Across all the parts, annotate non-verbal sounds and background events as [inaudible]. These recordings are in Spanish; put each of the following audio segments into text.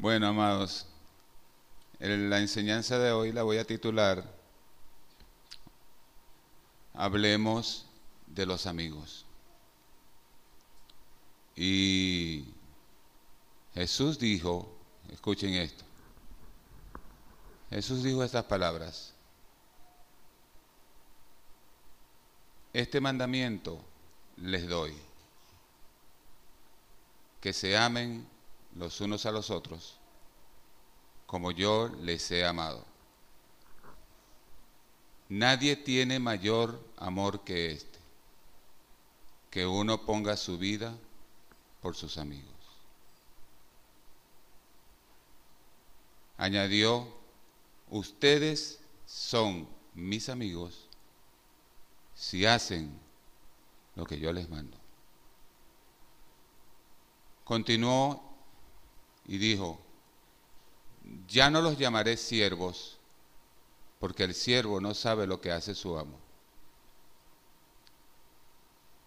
Bueno, amados, la enseñanza de hoy la voy a titular Hablemos de los amigos. Y Jesús dijo, escuchen esto, Jesús dijo estas palabras, este mandamiento les doy, que se amen los unos a los otros, como yo les he amado. Nadie tiene mayor amor que este, que uno ponga su vida por sus amigos. Añadió, ustedes son mis amigos si hacen lo que yo les mando. Continuó y dijo, ya no los llamaré siervos, porque el siervo no sabe lo que hace su amo.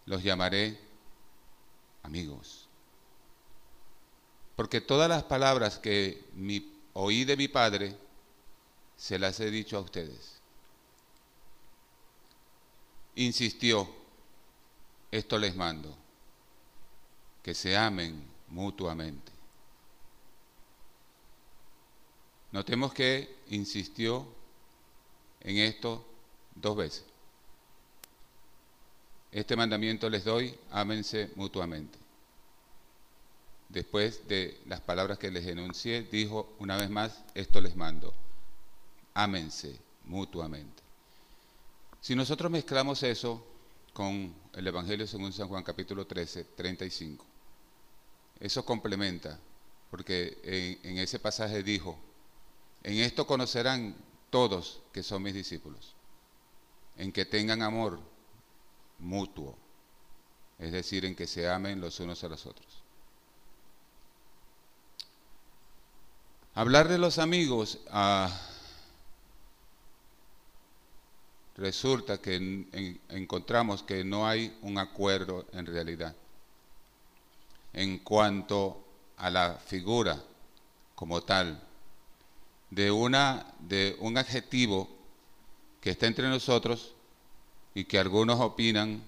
Los llamaré amigos. Porque todas las palabras que oí de mi Padre, se las he dicho a ustedes. Insistió, esto les mando, que se amen mutuamente. Notemos que insistió en esto dos veces. Este mandamiento les doy, ámense mutuamente. Después de las palabras que les enuncié, dijo una vez más, esto les mando, ámense mutuamente. Si nosotros mezclamos eso con el Evangelio según San Juan capítulo 13, 35, eso complementa, porque en, en ese pasaje dijo, en esto conocerán todos que son mis discípulos, en que tengan amor mutuo, es decir, en que se amen los unos a los otros. Hablar de los amigos, ah, resulta que encontramos que no hay un acuerdo en realidad en cuanto a la figura como tal de, una, de un adjetivo que está entre nosotros y que algunos opinan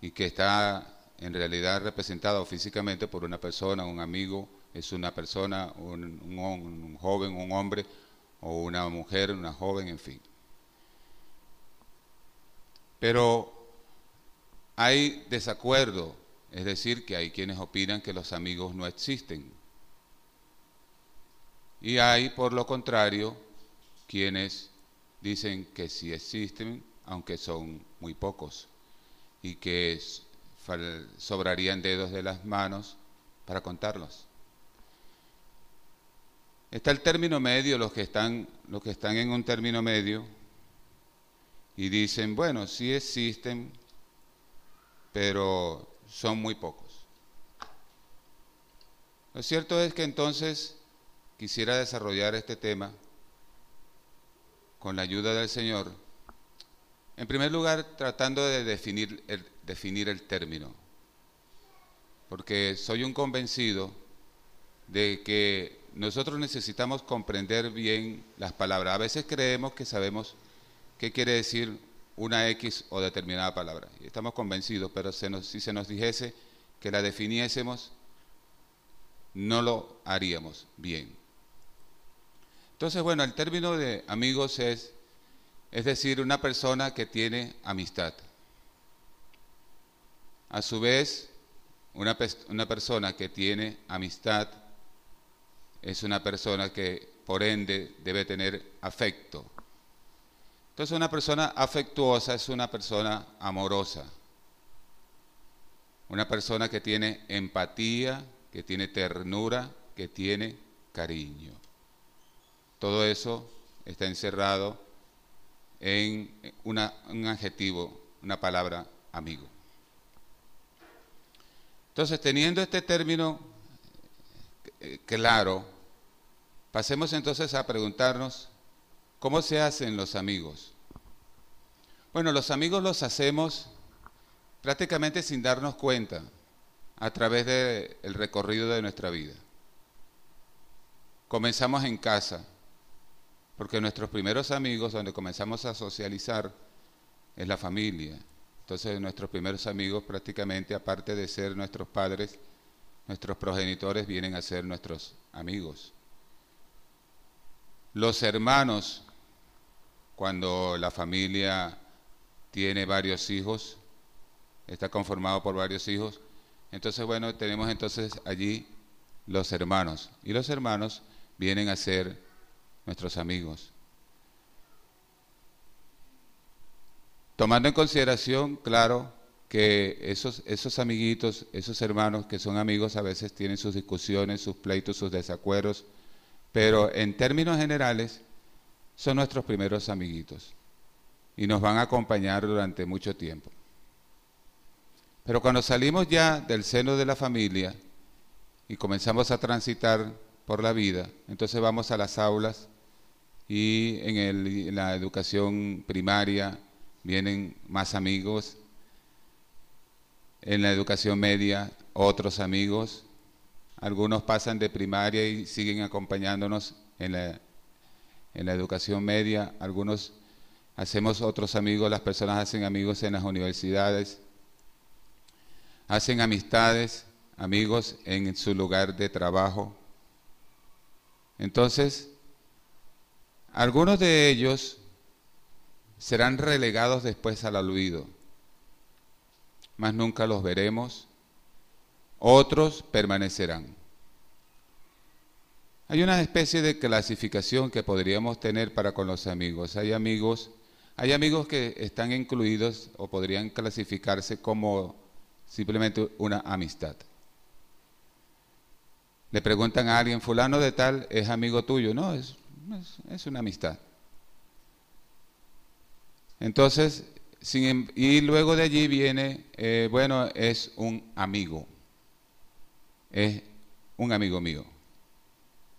y que está en realidad representado físicamente por una persona, un amigo, es una persona, un, un, joven, un hombre, o una mujer, una joven, en fin. Pero hay desacuerdo, es decir, que hay quienes opinan que los amigos no existen. Y hay, por lo contrario, quienes dicen que sí existen, aunque son muy pocos, y que sobrarían dedos de las manos para contarlos. Está el término medio, los que están, los que están en un término medio, y dicen, bueno, sí existen, pero son muy pocos. Lo cierto es que entonces quisiera desarrollar este tema con la ayuda del Señor. En primer lugar, tratando de definir el, definir el término, porque soy un convencido de que nosotros necesitamos comprender bien las palabras. A veces creemos que sabemos qué quiere decir una X o determinada palabra. Y estamos convencidos, pero si se nos dijese que la definiésemos, no lo haríamos bien. Entonces, bueno, el término de amigos es, es decir, una persona que tiene amistad. A su vez, una, una persona que tiene amistad es una persona que, por ende, debe tener afecto. Entonces, una persona afectuosa es una persona amorosa. Una persona que tiene empatía, que tiene ternura, que tiene cariño. Todo eso está encerrado en un adjetivo, una palabra amigo. Entonces, teniendo este término eh, claro, pasemos entonces a preguntarnos, ¿cómo se hacen los amigos? Bueno, los amigos los hacemos prácticamente sin darnos cuenta a través del recorrido de nuestra vida. comenzamos en casa, porque nuestros primeros amigos, donde comenzamos a socializar, es la familia. Entonces nuestros primeros amigos prácticamente, aparte de ser nuestros padres, nuestros progenitores vienen a ser nuestros amigos. Los hermanos, cuando la familia tiene varios hijos, está conformado por varios hijos, entonces bueno, tenemos entonces allí los hermanos. Y los hermanos vienen a ser nuestros amigos. Tomando en consideración, claro, que esos, esos amiguitos, esos hermanos que son amigos a veces tienen sus discusiones, sus pleitos, sus desacuerdos, pero en términos generales son nuestros primeros amiguitos y nos van a acompañar durante mucho tiempo. Pero cuando salimos ya del seno de la familia y comenzamos a transitar por la vida, entonces vamos a las aulas y en, en la educación primaria vienen más amigos, en la educación media otros amigos, algunos pasan de primaria y siguen acompañándonos en la, en la educación media, algunos hacemos otros amigos, las personas hacen amigos en las universidades, hacen amistades, amigos en su lugar de trabajo. Entonces, algunos de ellos serán relegados después al olvido, mas nunca los veremos, otros permanecerán. Hay una especie de clasificación que podríamos tener para con los amigos. Hay amigos, hay amigos que están incluidos o podrían clasificarse como simplemente una amistad. Le preguntan a alguien, fulano de tal es amigo tuyo. No, es, es una amistad. Entonces, sin, y luego de allí viene, eh, bueno, es un amigo, es un amigo mío.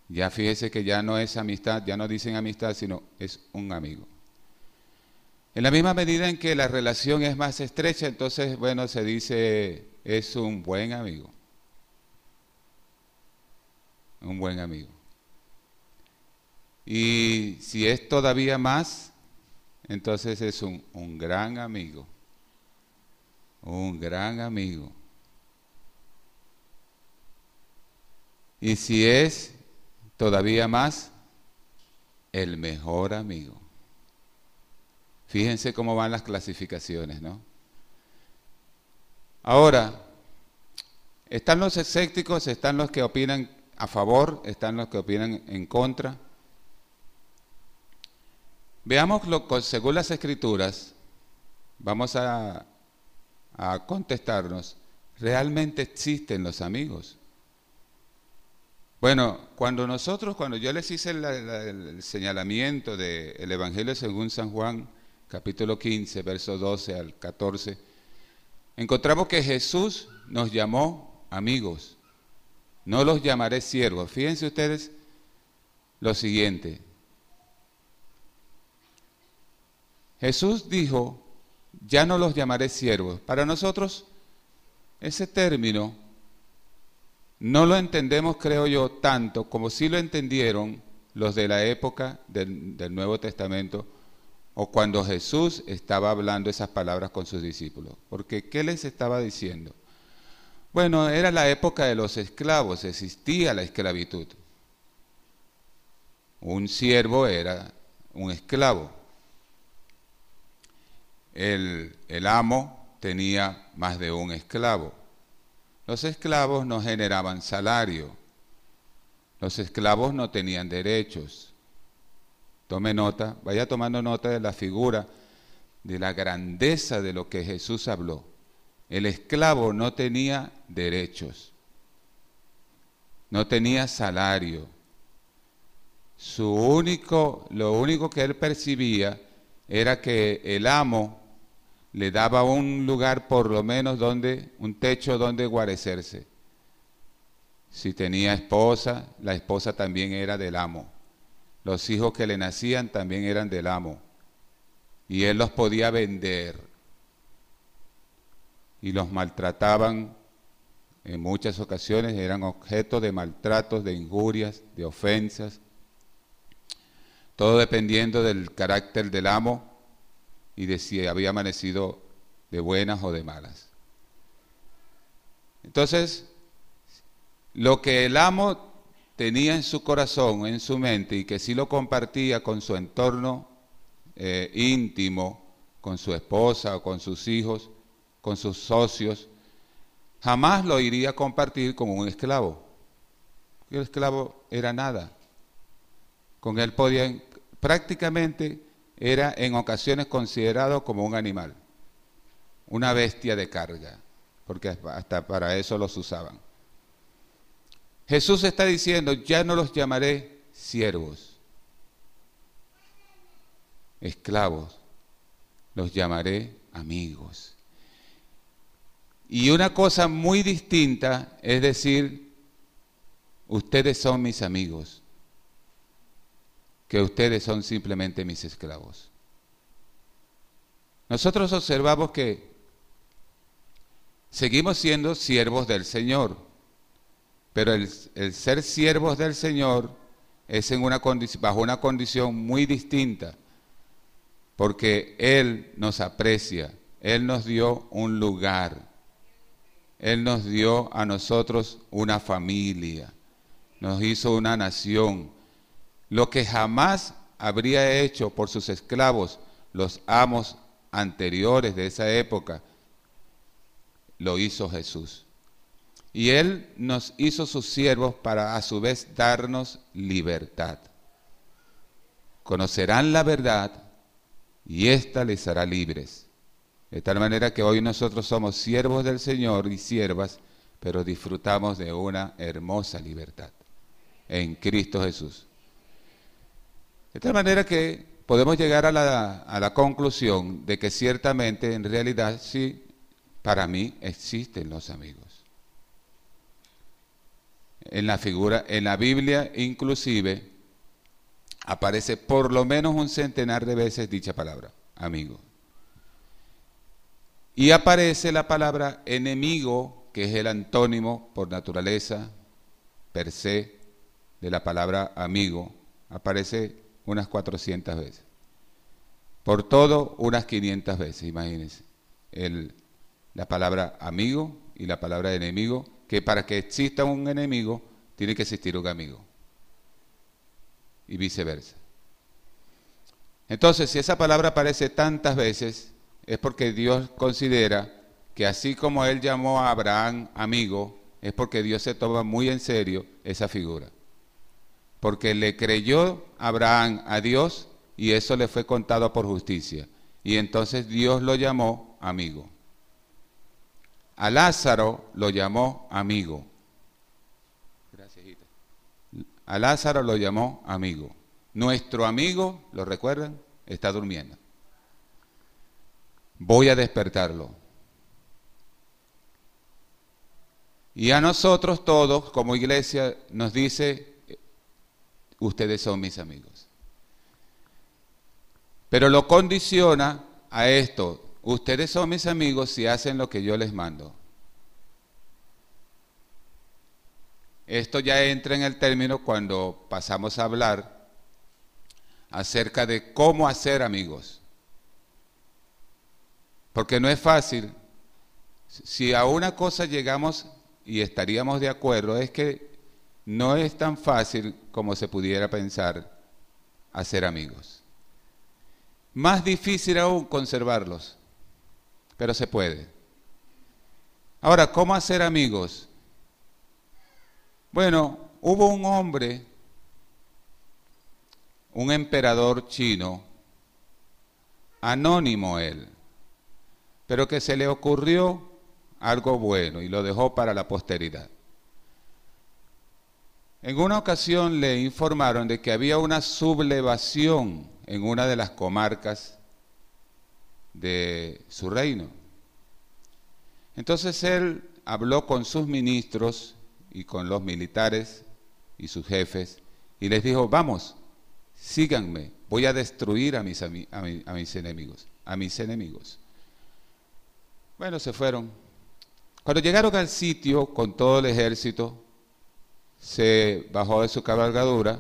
Ya fíjese que ya no es amistad, ya no dicen amistad, sino es un amigo. En la misma medida en que la relación es más estrecha, entonces, bueno, se dice, es un buen amigo. Un buen amigo. Y si es todavía más, entonces es un, gran amigo. Un gran amigo. Y si es todavía más, el mejor amigo. Fíjense cómo van las clasificaciones, ¿no? Ahora, están los escépticos, están los que opinan a favor, están los que opinan en contra. Veamos lo, según las escrituras, vamos a, contestarnos, ¿realmente existen los amigos? Bueno, cuando nosotros, cuando yo les hice el, señalamiento del Evangelio según San Juan, capítulo 15, verso 12 al 14, encontramos que Jesús nos llamó amigos. No los llamaré siervos. Fíjense ustedes lo siguiente. Jesús dijo, ya no los llamaré siervos. Para nosotros, ese término no lo entendemos, creo yo, tanto como si lo entendieron los de la época del, del, Nuevo Testamento o cuando Jesús estaba hablando esas palabras con sus discípulos. Porque, ¿qué les estaba diciendo? Bueno, era la época de los esclavos, existía la esclavitud. Un siervo era un esclavo el, amo tenía más de un esclavo. Los esclavos no generaban salario. Los esclavos no tenían derechos. Tome nota, vaya tomando nota de la figura, de la grandeza de lo que Jesús habló. El esclavo no tenía derechos, no tenía salario. Su único, lo único que él percibía era que el amo le daba un lugar por lo menos donde, un techo donde guarecerse. Si tenía esposa, la esposa también era del amo. Los hijos que le nacían también eran del amo. Y él los podía vender. Y los maltrataban en muchas ocasiones eran objeto de maltratos, de injurias, de ofensas, todo dependiendo del carácter del amo y de si había amanecido de buenas o de malas. Entonces, lo que el amo tenía en su corazón, en su mente, y que sí lo compartía con su entorno eh, íntimo, con su esposa o con sus hijos, con sus socios, jamás lo iría a compartir con un esclavo. El esclavo era nada. Con él podía, prácticamente era en ocasiones considerado como un animal, una bestia de carga, porque hasta para eso los usaban. Jesús está diciendo, ya no los llamaré siervos, esclavos, los llamaré amigos. Y una cosa muy distinta es decir, ustedes son mis amigos, que ustedes son simplemente mis esclavos. Nosotros observamos que seguimos siendo siervos del Señor, pero el, ser siervos del Señor es en una bajo una condición muy distinta, porque Él nos aprecia, Él nos dio un lugar, él nos dio a nosotros una familia, nos hizo una nación. Lo que jamás habría hecho por sus esclavos los amos anteriores de esa época, lo hizo Jesús. Y Él nos hizo sus siervos para a su vez darnos libertad. Conocerán la verdad y ésta les hará libres. De tal manera que hoy nosotros somos siervos del Señor y siervas, pero disfrutamos de una hermosa libertad en Cristo Jesús. De tal manera que podemos llegar a la, a la conclusión de que ciertamente, en realidad, sí, para mí existen los amigos. En la figura, en la Biblia inclusive, aparece por lo menos un centenar de veces dicha palabra, amigo. Y aparece la palabra enemigo, que es el antónimo por naturaleza, per se, de la palabra amigo. Aparece unas 400 veces. Por todo, unas 500 veces, imagínense. El, la palabra amigo y la palabra enemigo, que para que exista un enemigo, tiene que existir un amigo. Y viceversa. Entonces, si esa palabra aparece tantas veces, es porque Dios considera que así como Él llamó a Abraham amigo, es porque Dios se toma muy en serio esa figura. Porque le creyó Abraham a Dios y eso le fue contado por justicia. Y entonces Dios lo llamó amigo. A Lázaro lo llamó amigo. Gracias, A Lázaro lo llamó amigo. Nuestro amigo, ¿lo recuerdan? Está durmiendo voy a despertarlo. Y a nosotros todos, como iglesia, nos dice, ustedes son mis amigos. Pero lo condiciona a esto, ustedes son mis amigos si hacen lo que yo les mando. Esto ya entra en el término cuando pasamos a hablar acerca de cómo hacer amigos. Porque no es fácil. Si a una cosa llegamos y estaríamos de acuerdo, es que no es tan fácil como se pudiera pensar hacer amigos. Más difícil aún conservarlos, pero se puede. Ahora, ¿cómo hacer amigos? Bueno, hubo un hombre, un emperador chino, anónimo él, pero que se le ocurrió algo bueno y lo dejó para la posteridad. En una ocasión le informaron de que había una sublevación en una de las comarcas de su reino. Entonces él habló con sus ministros y con los militares y sus jefes y les dijo, vamos, síganme, voy a destruir a mis, enemigos, a mis enemigos. Bueno, se fueron. Cuando llegaron al sitio con todo el ejército, se bajó de su cabalgadura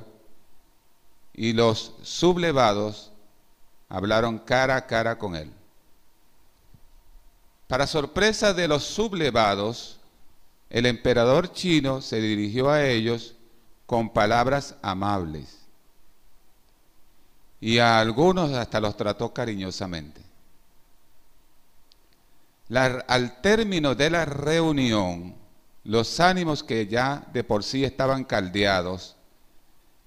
y los sublevados hablaron cara a cara con él. Para sorpresa de los sublevados, el emperador chino se dirigió a ellos con palabras amables y a algunos hasta los trató cariñosamente. al término de la reunión, los ánimos que ya de por sí estaban caldeados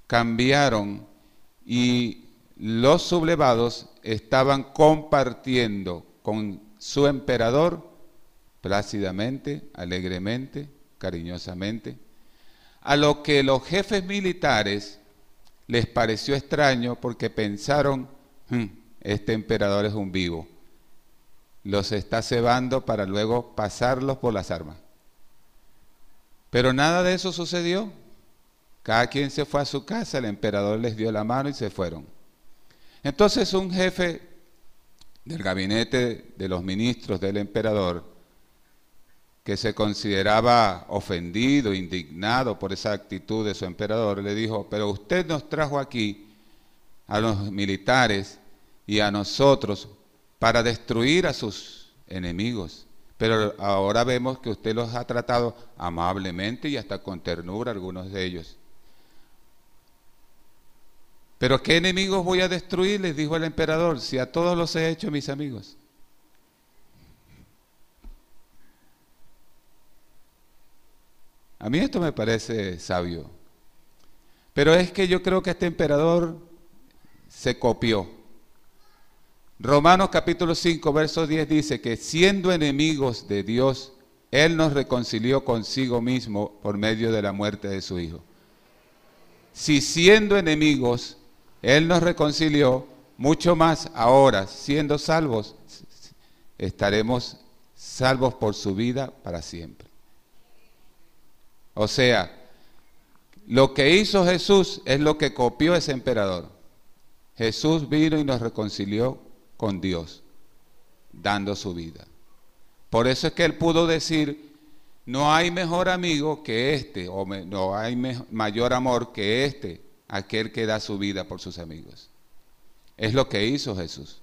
cambiaron y los sublevados estaban compartiendo con su emperador plácidamente, alegremente, cariñosamente, a lo que los jefes militares les pareció extraño porque pensaron, hmm, este emperador es un vivo, los está cebando para luego pasarlos por las armas. Pero nada de eso sucedió. Cada quien se fue a su casa, el emperador les dio la mano y se fueron. Entonces un jefe del gabinete de los ministros del emperador, que se consideraba ofendido, indignado por esa actitud de su emperador, le dijo, pero usted nos trajo aquí a los militares y a nosotros para destruir a sus enemigos. Pero ahora vemos que usted los ha tratado amablemente y hasta con ternura algunos de ellos. Pero ¿qué enemigos voy a destruir? Les dijo el emperador, si a todos los he hecho mis amigos. A mí esto me parece sabio. Pero es que yo creo que este emperador se copió Romanos capítulo 5, verso 10 dice que siendo enemigos de Dios, Él nos reconcilió consigo mismo por medio de la muerte de su Hijo. Si siendo enemigos, Él nos reconcilió, mucho más ahora, siendo salvos, estaremos salvos por su vida para siempre. O sea, lo que hizo Jesús es lo que copió ese emperador. Jesús vino y nos reconcilió con Dios, dando su vida. Por eso es que él pudo decir, no hay mejor amigo que este, o no hay mayor amor que este, aquel que da su vida por sus amigos. Es lo que hizo Jesús.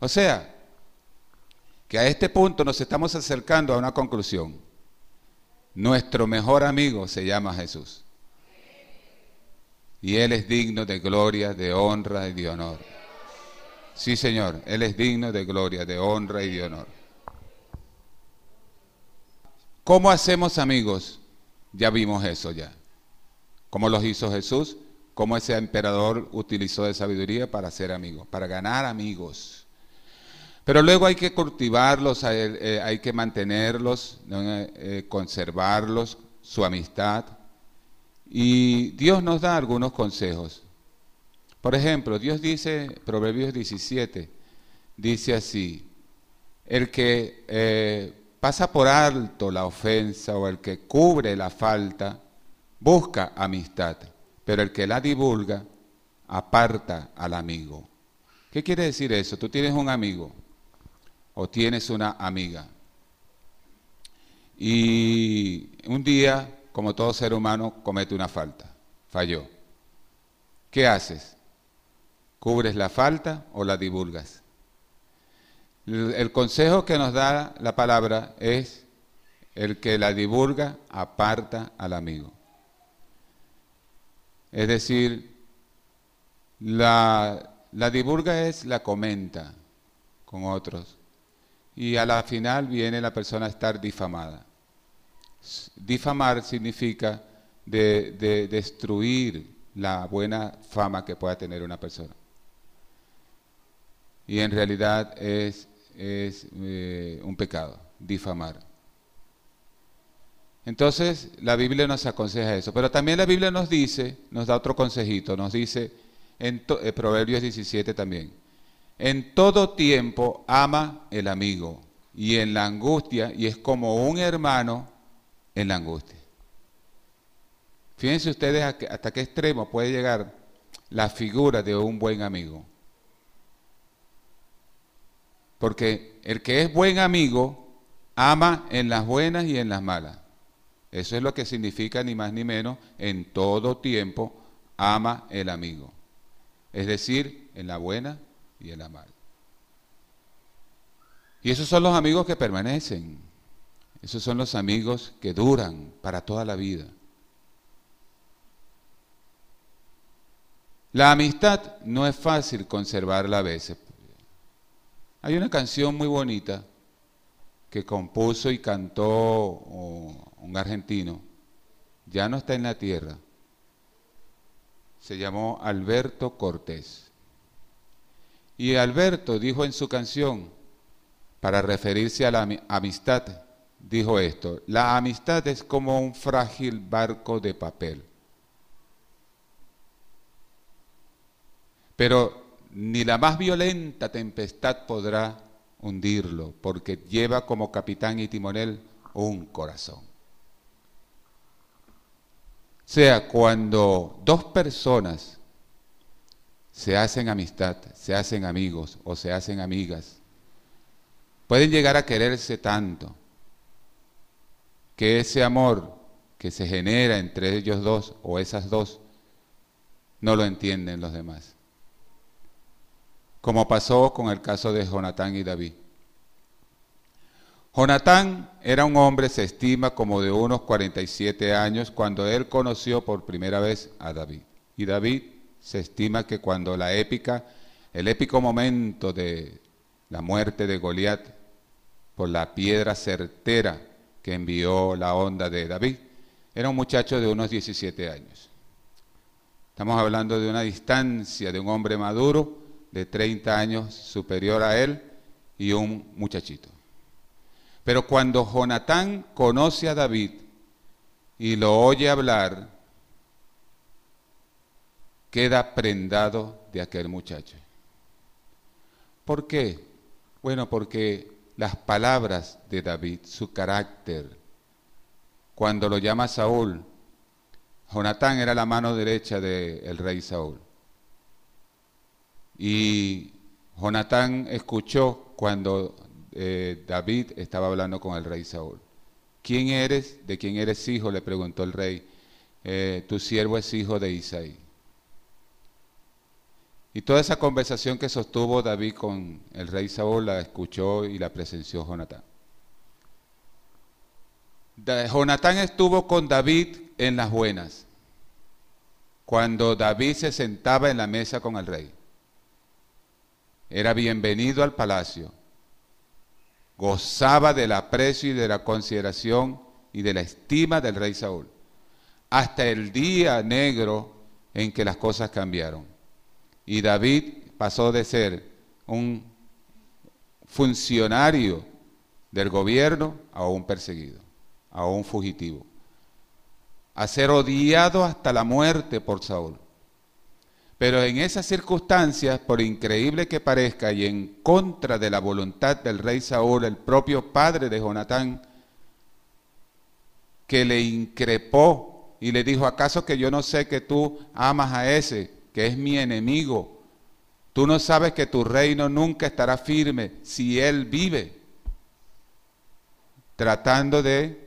O sea, que a este punto nos estamos acercando a una conclusión. Nuestro mejor amigo se llama Jesús. Y Él es digno de gloria, de honra y de honor. Sí, Señor, Él es digno de gloria, de honra y de honor. ¿Cómo hacemos amigos? Ya vimos eso ya. ¿Cómo los hizo Jesús? ¿Cómo ese emperador utilizó de sabiduría para ser amigos, para ganar amigos? Pero luego hay que cultivarlos, hay, eh, que mantenerlos, eh, conservarlos, su amistad. Y Dios nos da algunos consejos. Por ejemplo, Dios dice, Proverbios 17, dice así, el que eh, pasa por alto la ofensa o el que cubre la falta, busca amistad, pero el que la divulga, aparta al amigo. ¿Qué quiere decir eso? Tú tienes un amigo o tienes una amiga. Y un día, como todo ser humano, comete una falta, falló. ¿Qué haces? ¿Cubres la falta o la divulgas? El consejo que nos da la palabra es el que la divulga aparta al amigo. Es decir, la, la divulga es la comenta con otros y a la final viene la persona a estar difamada. Difamar significa de destruir la buena fama que pueda tener una persona y en realidad es, eh, un pecado, difamar. Entonces la Biblia nos aconseja eso, pero también la Biblia nos dice, nos da otro consejito, nos dice en eh, Proverbios 17 también, en todo tiempo ama el amigo y en la angustia, y es como un hermano en la angustia. Fíjense ustedes hasta qué extremo puede llegar la figura de un buen amigo. Porque el que es buen amigo ama en las buenas y en las malas. Eso es lo que significa ni más ni menos en todo tiempo ama el amigo. Es decir, en la buena y en la mala. Y esos son los amigos que permanecen. Esos son los amigos que duran para toda la vida. La amistad no es fácil conservarla a veces. Hay una canción muy bonita que compuso y cantó un argentino, ya no está en la tierra, se llamó Alberto Cortés. Y Alberto dijo en su canción, para referirse a la amistad, dijo esto, la amistad es como un frágil barco de papel. Pero ni la más violenta tempestad podrá hundirlo, porque lleva como capitán y timonel un corazón. O sea, cuando dos personas se hacen amistad, se hacen amigos o se hacen amigas, pueden llegar a quererse tanto que ese amor que se genera entre ellos dos o esas dos no lo entienden los demás como pasó con el caso de Jonatán y David. Jonatán era un hombre, se estima, como de unos 47 años cuando él conoció por primera vez a David. Y David se estima que cuando la épica, el épico momento de la muerte de Goliat por la piedra certera que envió la onda de David, era un muchacho de unos 17 años. Estamos hablando de una distancia de un hombre maduro de 30 años superior a él y un muchachito. Pero cuando Jonatán conoce a David y lo oye hablar, queda prendado de aquel muchacho. ¿Por qué? Bueno, porque las palabras de David, su carácter, cuando lo llama Saúl, Jonatán era la mano derecha del rey Saúl. Y Jonatán escuchó cuando eh, David estaba hablando con el rey Saúl. ¿Quién eres? ¿De quién eres hijo? Le preguntó el rey. Eh, tu siervo es hijo de Isaí. Y toda esa conversación que sostuvo David con el rey Saúl la escuchó y la presenció Jonatán. Jonatán estuvo con David en las buenas, cuando David se sentaba en la mesa con el rey era bienvenido al palacio, gozaba del aprecio y de la consideración y de la estima del rey Saúl, hasta el día negro en que las cosas cambiaron. Y David pasó de ser un funcionario del gobierno a un perseguido, a un fugitivo, a ser odiado hasta la muerte por Saúl. Pero en esas circunstancias, por increíble que parezca, y en contra de la voluntad del rey Saúl, el propio padre de Jonatán, que le increpó y le dijo, ¿acaso que yo no sé que tú amas a ese, que es mi enemigo? Tú no sabes que tu reino nunca estará firme si él vive, tratando de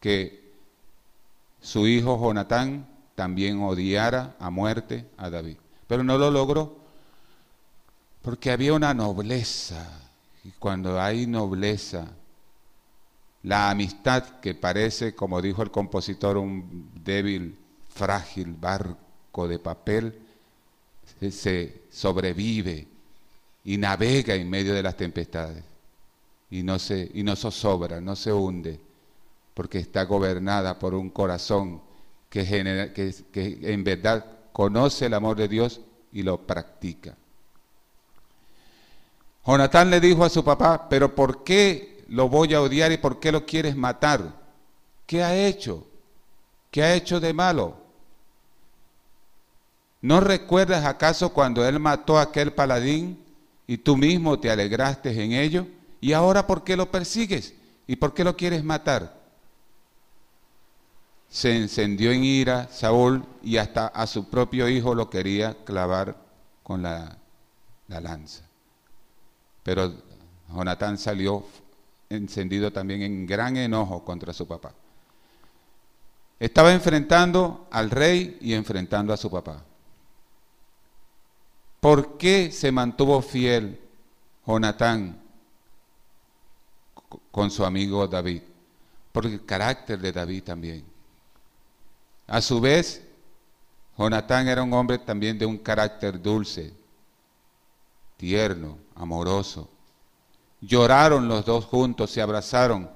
que su hijo Jonatán también odiara a muerte a David. Pero no lo logró porque había una nobleza. Y cuando hay nobleza, la amistad que parece, como dijo el compositor, un débil, frágil barco de papel, se sobrevive y navega en medio de las tempestades y no se y no zozobra, no se hunde, porque está gobernada por un corazón que, que, en verdad conoce el amor de Dios y lo practica. Jonatán le dijo a su papá, pero ¿por qué lo voy a odiar y por qué lo quieres matar? ¿Qué ha hecho? ¿Qué ha hecho de malo? ¿No recuerdas acaso cuando él mató a aquel paladín y tú mismo te alegraste en ello? ¿Y ahora por qué lo persigues? ¿Y por qué lo quieres matar? Se encendió en ira Saúl y hasta a su propio hijo lo quería clavar con la, lanza. Pero Jonatán salió encendido también en gran enojo contra su papá. Estaba enfrentando al rey y enfrentando a su papá. ¿Por qué se mantuvo fiel Jonatán con su amigo David? Por el carácter de David también. A su vez, Jonatán era un hombre también de un carácter dulce, tierno, amoroso. Lloraron los dos juntos, se abrazaron.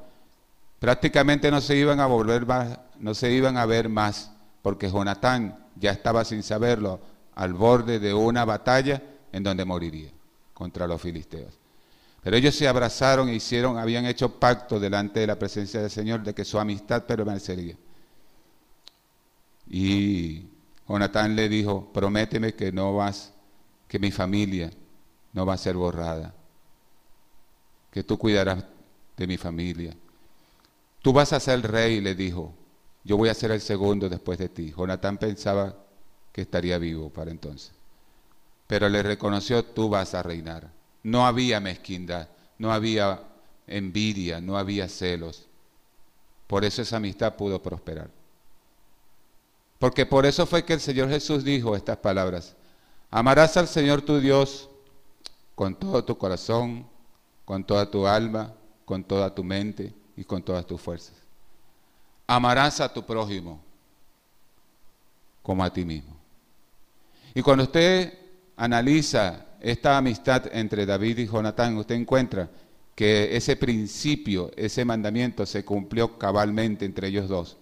Prácticamente no se iban a volver más, no se iban a ver más, porque Jonatán ya estaba sin saberlo al borde de una batalla en donde moriría contra los filisteos. Pero ellos se abrazaron e hicieron, habían hecho pacto delante de la presencia del Señor de que su amistad permanecería. Y Jonatán le dijo, prométeme que no vas, que mi familia no va a ser borrada, que tú cuidarás de mi familia. Tú vas a ser rey, le dijo, yo voy a ser el segundo después de ti. Jonatán pensaba que estaría vivo para entonces, pero le reconoció, tú vas a reinar. No había mezquindad, no había envidia, no había celos. Por eso esa amistad pudo prosperar. Porque por eso fue que el Señor Jesús dijo estas palabras. Amarás al Señor tu Dios con todo tu corazón, con toda tu alma, con toda tu mente y con todas tus fuerzas. Amarás a tu prójimo como a ti mismo. Y cuando usted analiza esta amistad entre David y Jonatán, usted encuentra que ese principio, ese mandamiento se cumplió cabalmente entre ellos dos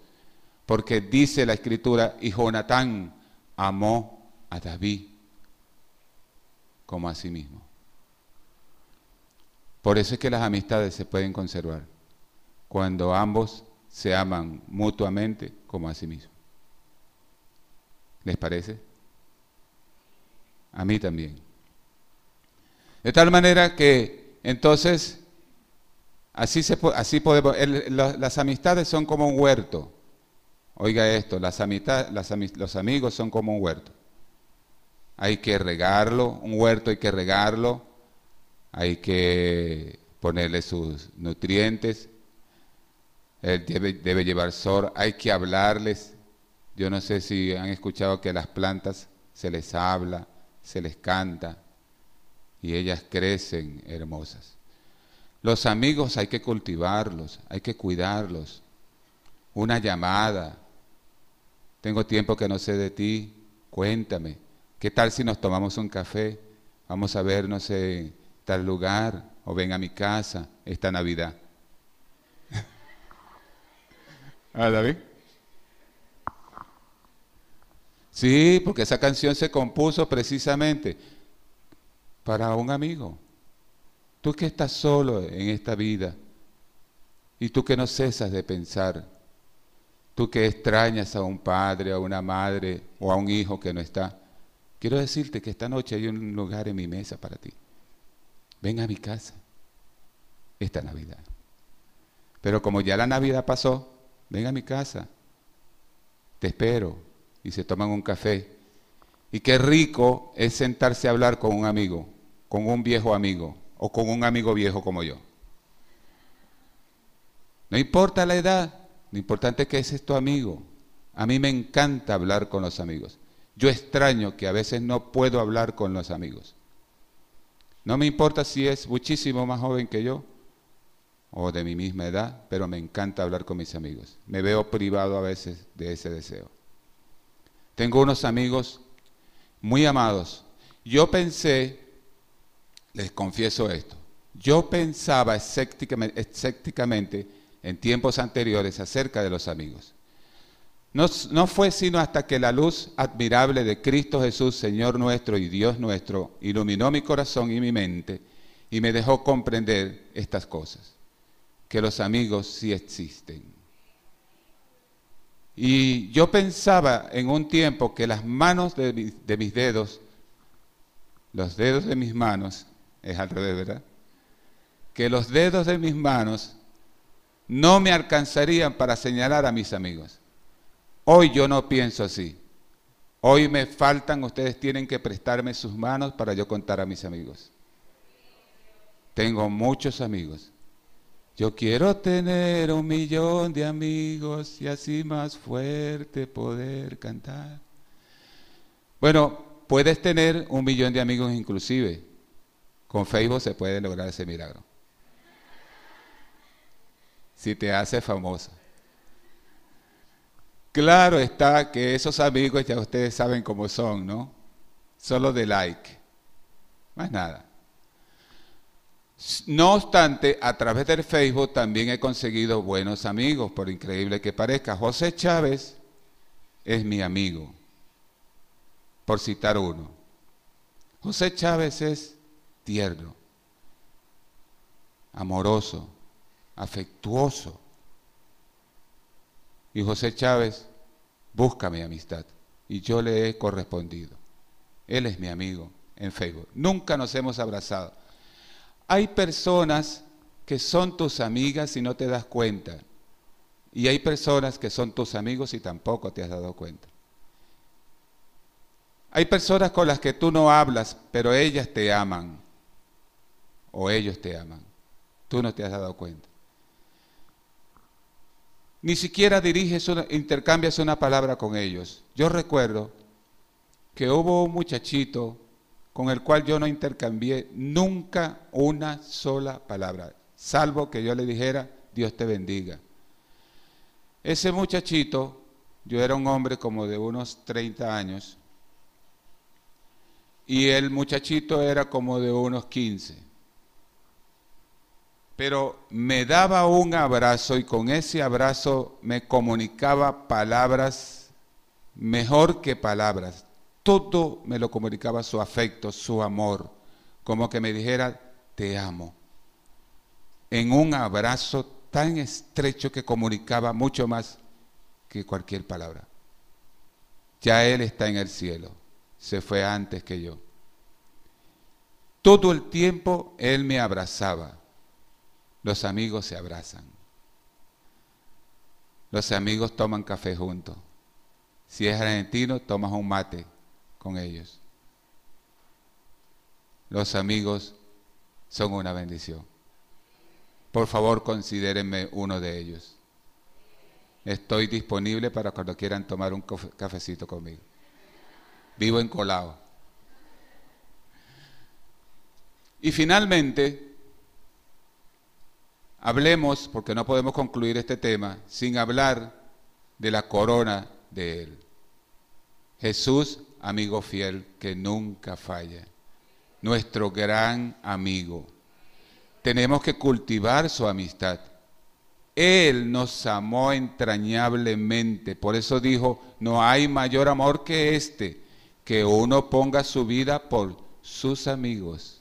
porque dice la escritura, y Jonatán amó a David como a sí mismo. Por eso es que las amistades se pueden conservar, cuando ambos se aman mutuamente como a sí mismo. ¿Les parece? A mí también. De tal manera que entonces, así, se, así podemos, las amistades son como un huerto. Oiga esto, las los amigos son como un huerto. Hay que regarlo, un huerto hay que regarlo, hay que ponerle sus nutrientes, él debe, debe llevar sol, hay que hablarles. Yo no sé si han escuchado que a las plantas se les habla, se les canta y ellas crecen hermosas. Los amigos hay que cultivarlos, hay que cuidarlos. Una llamada, tengo tiempo que no sé de ti, cuéntame. ¿Qué tal si nos tomamos un café? Vamos a vernos en tal lugar o ven a mi casa esta Navidad. [laughs] ¿Ah, David? Sí, porque esa canción se compuso precisamente para un amigo. Tú que estás solo en esta vida y tú que no cesas de pensar Tú que extrañas a un padre, a una madre o a un hijo que no está, quiero decirte que esta noche hay un lugar en mi mesa para ti. Ven a mi casa esta Navidad. Pero como ya la Navidad pasó, ven a mi casa. Te espero y se toman un café. Y qué rico es sentarse a hablar con un amigo, con un viejo amigo o con un amigo viejo como yo. No importa la edad, lo importante es que es tu amigo. A mí me encanta hablar con los amigos. Yo extraño que a veces no puedo hablar con los amigos. No me importa si es muchísimo más joven que yo o de mi misma edad, pero me encanta hablar con mis amigos. Me veo privado a veces de ese deseo. Tengo unos amigos muy amados. Yo pensé, les confieso esto, yo pensaba escépticamente en tiempos anteriores acerca de los amigos. No, no, fue sino hasta que la luz admirable de Cristo Jesús, Señor nuestro y Dios nuestro, iluminó mi corazón y mi mente y me dejó comprender estas cosas, que los amigos sí existen. Y yo pensaba en un tiempo que las manos de, de mis dedos, los dedos de mis manos, es al revés, ¿verdad? Que los dedos de mis manos no me alcanzarían para señalar a mis amigos. Hoy yo no pienso así. Hoy me faltan, ustedes tienen que prestarme sus manos para yo contar a mis amigos. Tengo muchos amigos Yo quiero tener un millón de amigos y así más fuerte poder cantar. Bueno, puedes tener un millón de amigos inclusive. Con Facebook se puede lograr ese milagro. Si te hace famosa. Claro está que esos amigos ya ustedes saben cómo son, ¿no? Solo de like. Más nada. No obstante, a través del Facebook también he conseguido buenos amigos, por increíble que parezca. José Chávez es mi amigo, por citar uno. José Chávez es tierno, amoroso, afectuoso. Y José Chávez busca mi amistad y yo le he correspondido. Él es mi amigo en Facebook. Nunca nos hemos abrazado hay personas que son tus amigas y no te das cuenta. Y hay personas que son tus amigos y tampoco te has dado cuenta. Hay personas con las que tú no hablas, pero ellas te aman. O ellos te aman. Tú no te has dado cuenta. Ni siquiera diriges, una, intercambias una palabra con ellos. Yo recuerdo que hubo un muchachito con el cual yo no intercambié nunca una sola palabra, salvo que yo le dijera, Dios te bendiga. Ese muchachito, yo era un hombre como de unos 30 años, y el muchachito era como de unos 15. Pero me daba un abrazo y con ese abrazo me comunicaba palabras mejor que palabras todo me lo comunicaba su afecto, su amor, como que me dijera, te amo. En un abrazo tan estrecho que comunicaba mucho más que cualquier palabra. Ya Él está en el cielo, se fue antes que yo. Todo el tiempo Él me abrazaba. Los amigos se abrazan. Los amigos toman café juntos. Si es argentino, tomas un mate con ellos. Los amigos son una bendición. Por favor, considérenme uno de ellos. Estoy disponible para cuando quieran tomar un cafecito conmigo. Vivo en Colao. Y finalmente, hablemos, porque no podemos concluir este tema sin hablar de la corona de Él. Jesús amigo fiel que nunca falla, nuestro gran amigo. Tenemos que cultivar su amistad. Él nos amó entrañablemente, por eso dijo, no hay mayor amor que este, que uno ponga su vida por sus amigos.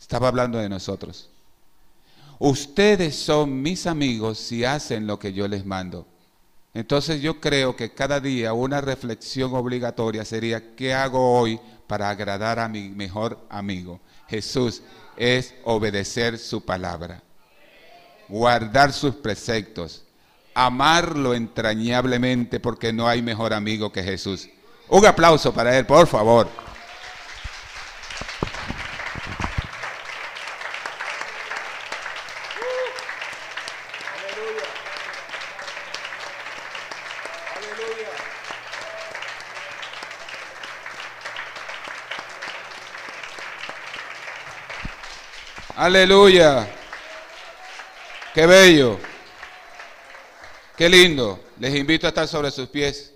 Estaba hablando de nosotros. Ustedes son mis amigos si hacen lo que yo les mando. Entonces yo creo que cada día una reflexión obligatoria sería, ¿qué hago hoy para agradar a mi mejor amigo? Jesús es obedecer su palabra, guardar sus preceptos, amarlo entrañablemente porque no hay mejor amigo que Jesús. Un aplauso para él, por favor. Aleluya. Qué bello. Qué lindo. Les invito a estar sobre sus pies.